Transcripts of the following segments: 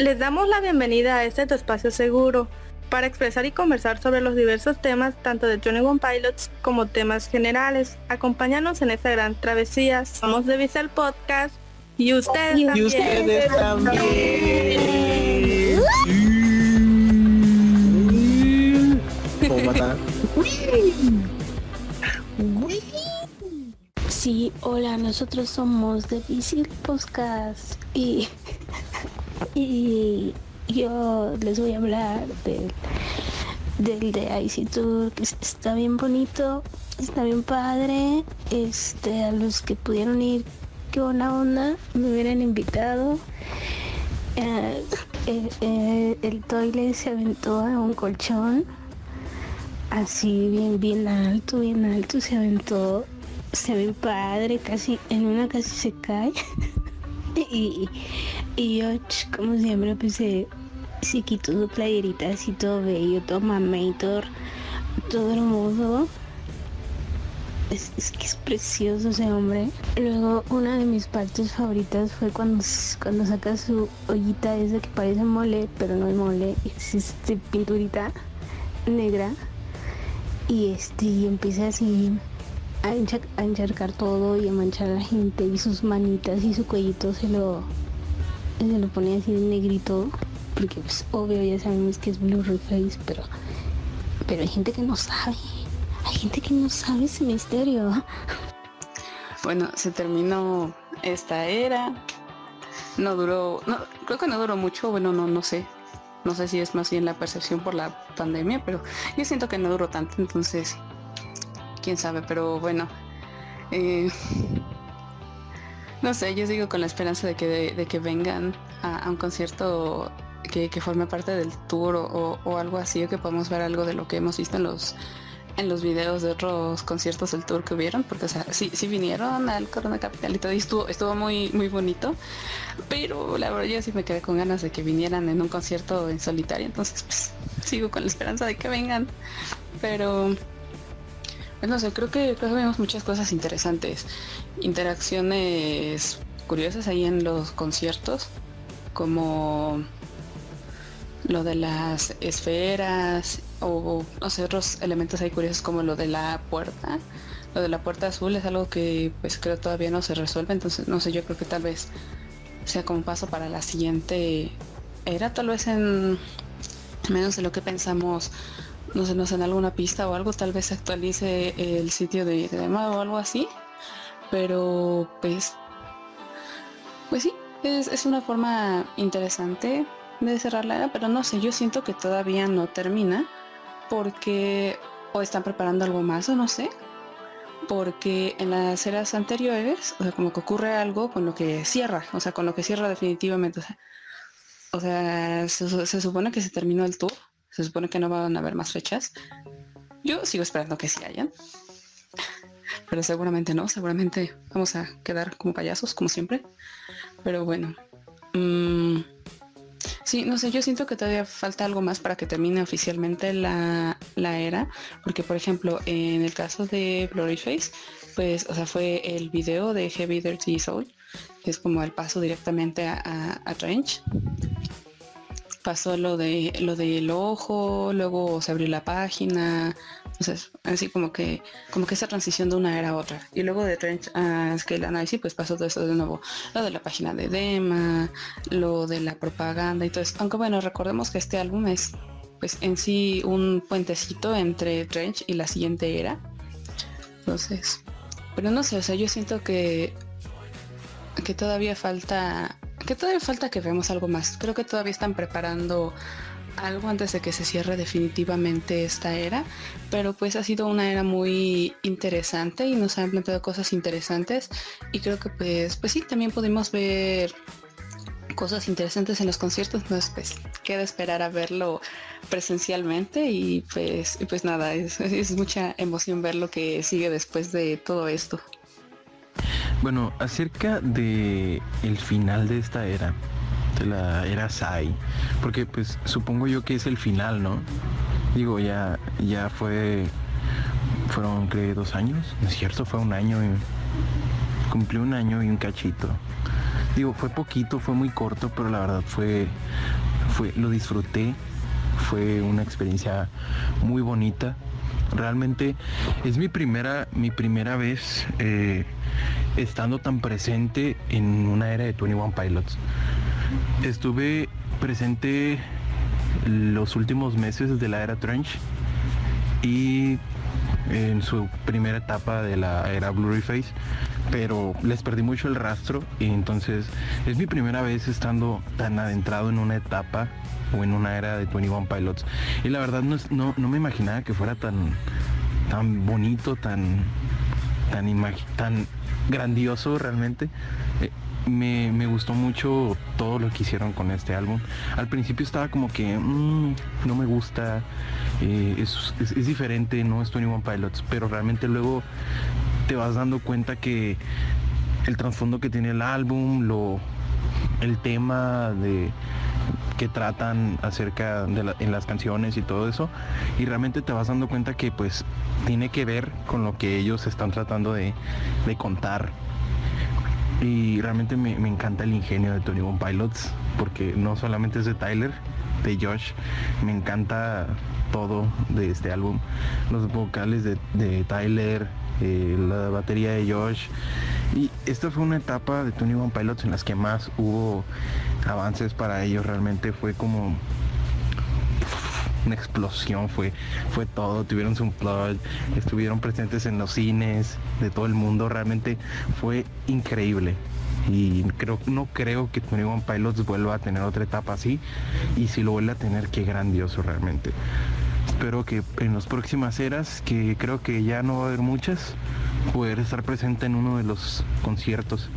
Les damos la bienvenida a este tu espacio seguro para expresar y conversar sobre los diversos temas tanto de Johnny One Pilots como temas generales. Acompáñanos en esta gran travesía. Somos de Visa el Podcast y ustedes Y también. ustedes ¿Cómo matar? Sí, hola, nosotros somos de Visil Podcast y, y yo les voy a hablar del, del de Icy Tour, que es- está bien bonito, está bien padre. Este, a los que pudieron ir, qué buena onda, me hubieran invitado. Eh, eh, eh, el toilet se aventó a un colchón así bien bien alto, bien alto, se aventó, se ve padre, casi, en una casi se cae. y, y yo, como siempre, pues se, se quitó su playerita así todo bello, todo mameitor, todo hermoso. Es, que es precioso ese hombre. Luego una de mis partes favoritas fue cuando, cuando saca su ollita esa que parece mole, pero no es mole, es este pinturita negra y este y empieza así a encharcar todo y a manchar a la gente y sus manitas y su cuellito se lo se lo pone así de negrito porque pues obvio ya sabemos que es blue face pero pero hay gente que no sabe hay gente que no sabe ese misterio Bueno, se terminó esta era. No duró, creo que no duró mucho, bueno, no, no sé. No sé si es más bien la percepción por la pandemia, pero yo siento que no duró tanto, entonces, quién sabe, pero bueno. eh, no sé, yo sigo con la esperanza de que, de, que vengan a, un concierto que, que forme parte del tour o, o- algo así, o que podamos ver algo de lo que hemos visto en los en los videos de otros conciertos del tour que hubieron, porque o sea, sí, sí vinieron al Corona Capital y todo, y estuvo, estuvo muy, muy bonito, pero la verdad yo sí me quedé con ganas de que vinieran en un concierto en solitario, entonces pues sigo con la esperanza de que vengan, pero no sé, creo que, creo que vemos muchas cosas interesantes, interacciones curiosas ahí en los conciertos, como lo de las esferas o no sé, otros elementos ahí curiosos como lo de la puerta. Lo de la puerta azul es algo que pues creo todavía no se resuelve, entonces no sé, yo creo que tal vez sea como paso para la siguiente era, tal vez en menos de lo que pensamos, no sé, no sé, en alguna pista o algo, tal vez se actualice el sitio de, demanda o algo así, pero pues, pues sí, es, es una forma interesante de cerrar la era, pero no sé, yo siento que todavía no termina porque o están preparando algo más o no sé, porque en las eras anteriores, o sea, como que ocurre algo con lo que cierra, o sea, con lo que cierra definitivamente, o sea, o sea, se, se supone que se terminó el tour, se supone que no van a haber más fechas. Yo sigo esperando que sí hayan, pero seguramente no, seguramente vamos a quedar como payasos, como siempre. Pero bueno, mm, sí, no sé, yo siento que todavía falta algo más para que termine oficialmente la, la era, porque por ejemplo, en el caso de Blurryface, pues, o sea, fue el video de Heavy Dirty Soul, que es como el paso directamente a, a, a Trench. Pasó lo de lo del ojo, luego se abrió la página, entonces así como que como que esa transición de una era a otra. Y luego de Trench a Scale Analysis pues pasó todo eso de nuevo, lo de la página de Dema, lo de la propaganda y todo eso. Aunque bueno, recordemos que este álbum es pues en sí un puentecito entre Trench y la siguiente era. Entonces, pero no sé, o sea, yo siento que que todavía falta que todavía falta que veamos algo más. Creo que todavía están preparando algo antes de que se cierre definitivamente esta era, pero pues ha sido una era muy interesante y nos han planteado cosas interesantes y creo que pues pues sí también pudimos ver cosas interesantes en los conciertos, entonces pues queda esperar a verlo presencialmente y pues pues nada, es, es mucha emoción ver lo que sigue después de todo esto. Bueno, acerca de el final de esta era, de la era Sai, porque pues supongo yo que es el final, ¿no? Digo, ya, ya fue, fueron creo dos años, ¿no es cierto? Fue un año, y, cumplió un año y un cachito digo, fue poquito, fue muy corto, pero la verdad fue, fue, lo disfruté, fue una experiencia muy bonita. Realmente es mi primera, mi primera vez eh, estando tan presente en una era de 21 Pilots. Estuve presente los últimos meses de la era Trench y en su primera etapa de la era Blurry Face, pero les perdí mucho el rastro y entonces es mi primera vez estando tan adentrado en una etapa o en una era de 21 Pilots y la verdad no, no, no me imaginaba que fuera tan, tan bonito, tan, tan, tan grandioso realmente. Eh, me, gustó mucho todo lo que hicieron con este álbum. Al principio estaba como que mm, no me gusta, eh, es, diferente, no es 21 Pilots, pero realmente luego te vas dando cuenta que el trasfondo que tiene el álbum, lo, el tema de que tratan acerca de en las canciones y todo eso y realmente te vas dando cuenta que pues tiene que ver con lo que ellos están tratando de, de contar y realmente me, encanta el ingenio de Tony One Pilots, porque no solamente es de Tyler, de Josh, me encanta todo de este álbum. Los vocales de, Tyler, eh, la batería de Josh. Y esta fue una etapa de Tony One Pilots en las que más hubo avances para ellos. Realmente fue como una explosión, fue, fue todo, tuvieron su plot, estuvieron presentes en los cines de todo el mundo, realmente fue increíble. Y creo, no creo que Tony One Pilots vuelva a tener otra etapa así. Y si lo vuelve a tener, qué grandioso realmente. Espero que en las próximas eras, que creo que ya no va a haber muchas, poder estar presente en uno de los conciertos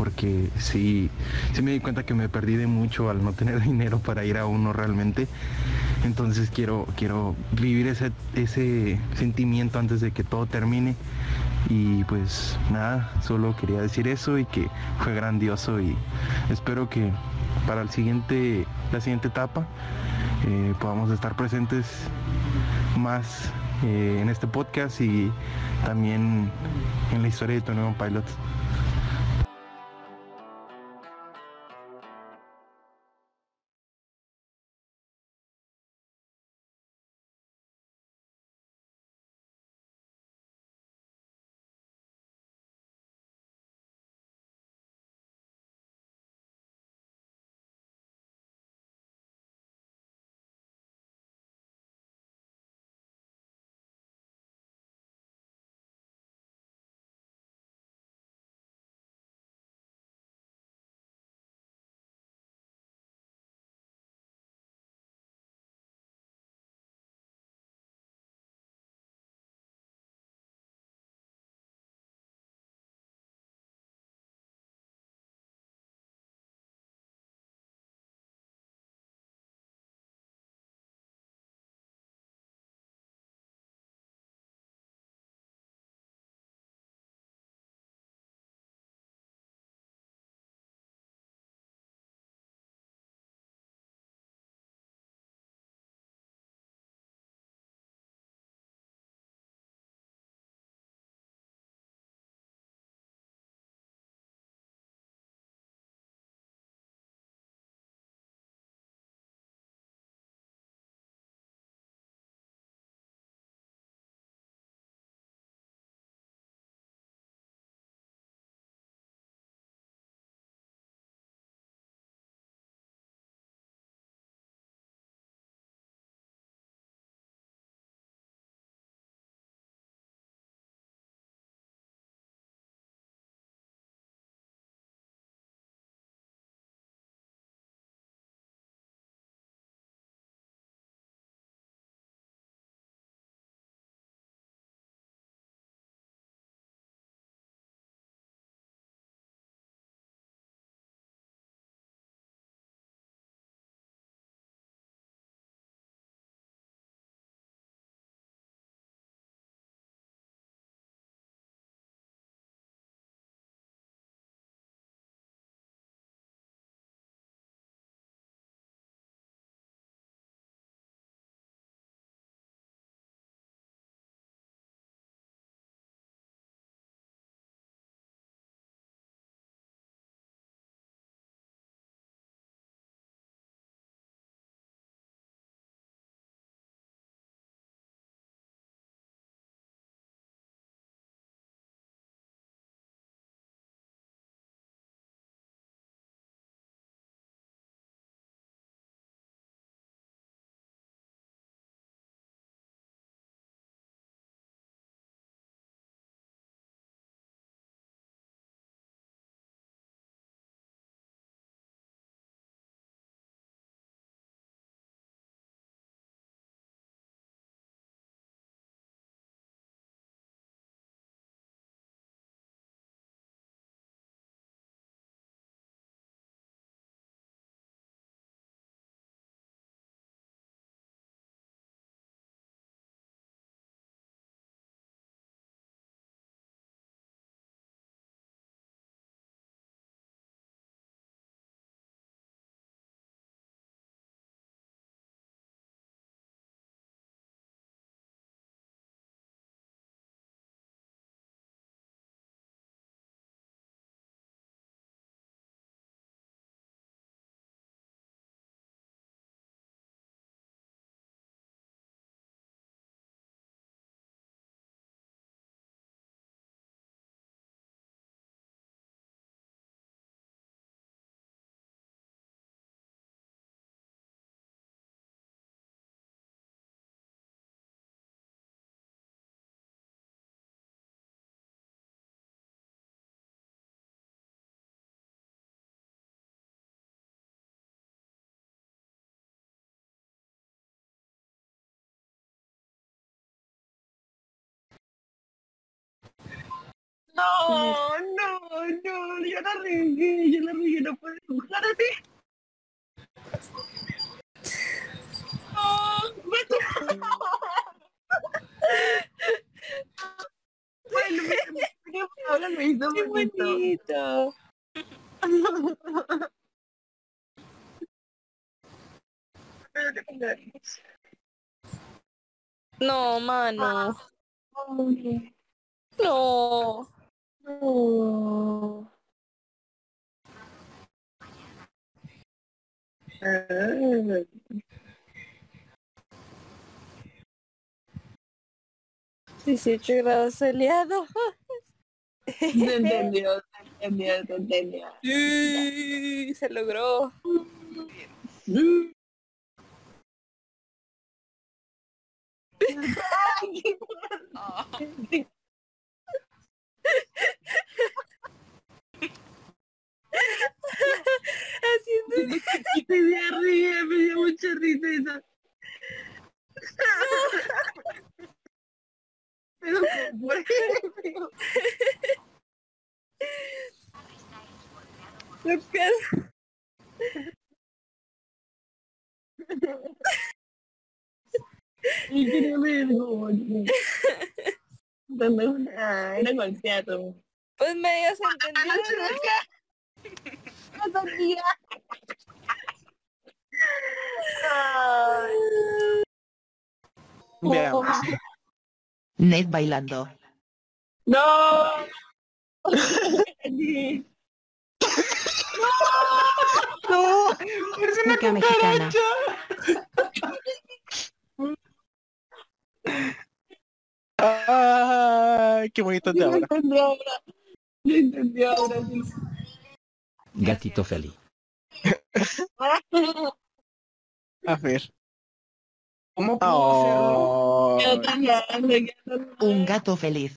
porque sí, sí me di cuenta que me perdí de mucho al no tener dinero para ir a uno realmente. Entonces quiero, quiero vivir ese, ese sentimiento antes de que todo termine. Y pues nada, solo quería decir eso y que fue grandioso y espero que para el siguiente, la siguiente etapa eh, podamos estar presentes más eh, en este podcast y también en la historia de tu nuevo Pilot. No, no, no, yo la regué, yo la regué, no puedo dibujar así. Oh, bueno, me, ahora me hizo Qué bonito. No, mano. No. No. Ah. 18 grados soleado. Se entendió, se entendió, se entendió. Sí, se logró. Haciendo Y me dio risa, me dio mucha risa eso. Pero ¿por qué? lo que Y quería ver gol. Ah, era golpeado. pues medio se entendió, ¿no? No sabía. Veamos. Ned bailando. No. No, Música mexicana. Ay, qué bonito de Lo ahora. entendí ahora. Lo entendí ahora. Gatito feliz. A ver. ¿Cómo puedo hacerlo? Oh, tan Un gato feliz.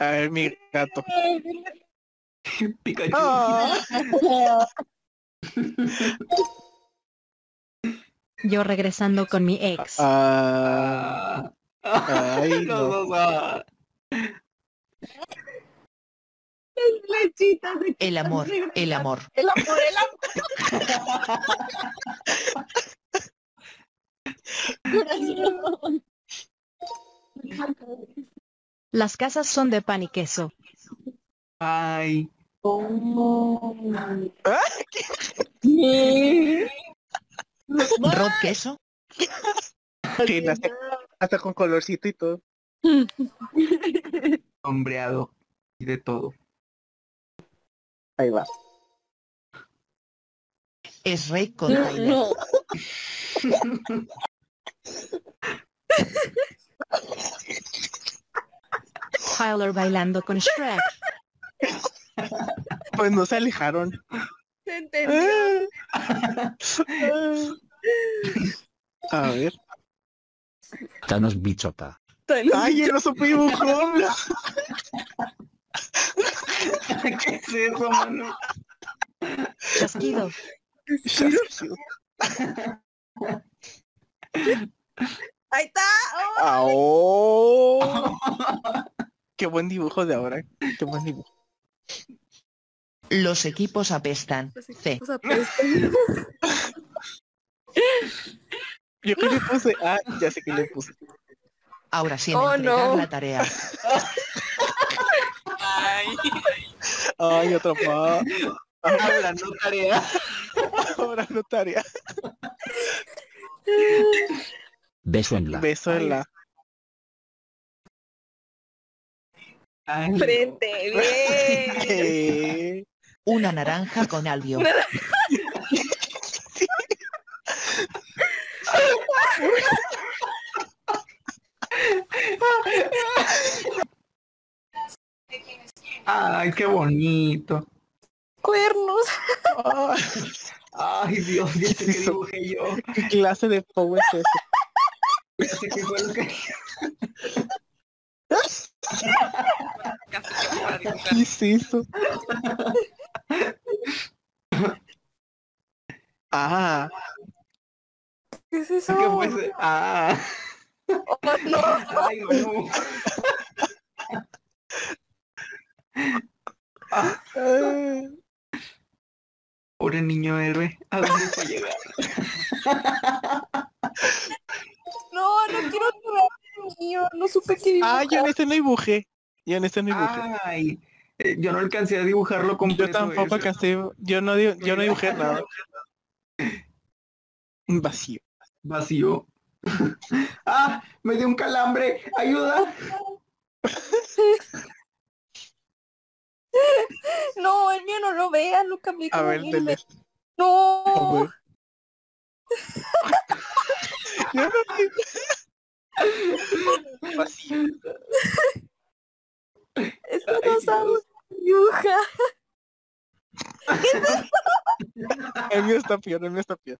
a ver, mi gato. Pikachu. Ah, Yo regresando con mi ex. ah, Ah. Ay, no. De El amor, el amor. El amor, el amor. Las casas son de pan y queso. Ay. ¿Qué? Rod queso. sí, hasta, hasta con colorcito y todo. Sombreado. Y de todo. Ahí va. Es rey con Tyler. No. Tyler bailando con Shrek. Pues no se alejaron. Se entendió. A ver. Danos bichota. Ay, no supe dibujarlo. ¿Qué es eso, mano? Chasquido. Ahí está. Oh, Ah, oh. Qué buen dibujo de ahora. Qué buen dibujo. Los equipos apestan. los C. equipos apestan. Yo que le puse. Ah, ya sé que le puse. Ahora sí, en Oh, entregar no. la tarea. Ay. Más. Habla, no tarea. Ahora no tarea. Beso en la. Beso en la. Ay. Frente, bien. Eh, Una naranja con albio. Ay, qué bonito. Cuernos. ay, Ay, Dios, ya sé que dibujé yo. ¿Qué clase de power es? Ya sé qué fue lo que... ¿Qué es eso? Ah, ¿Qué es eso? ¿Qué fue ese? Ah. Oh, no. Ay, no. Pobre niño héroe. ¿A dónde fue a llegar? No, no quiero llorar mío. No supe qué dibujar. Ah, yo en este no dibujé. Yo en este no dibujé. Ay, eh, yo no alcancé a dibujarlo completo. yo tampoco alcancé. Yo no, di- yo no dibujé nada. Un vacío. Vacío. ah, me dio un calambre. Ayuda. No, el mío no lo veas, lo cambié A ver. No. A ver. No di- Vacío. Es que Ay, no sabes dibujar. El mío está peor, el mío está peor.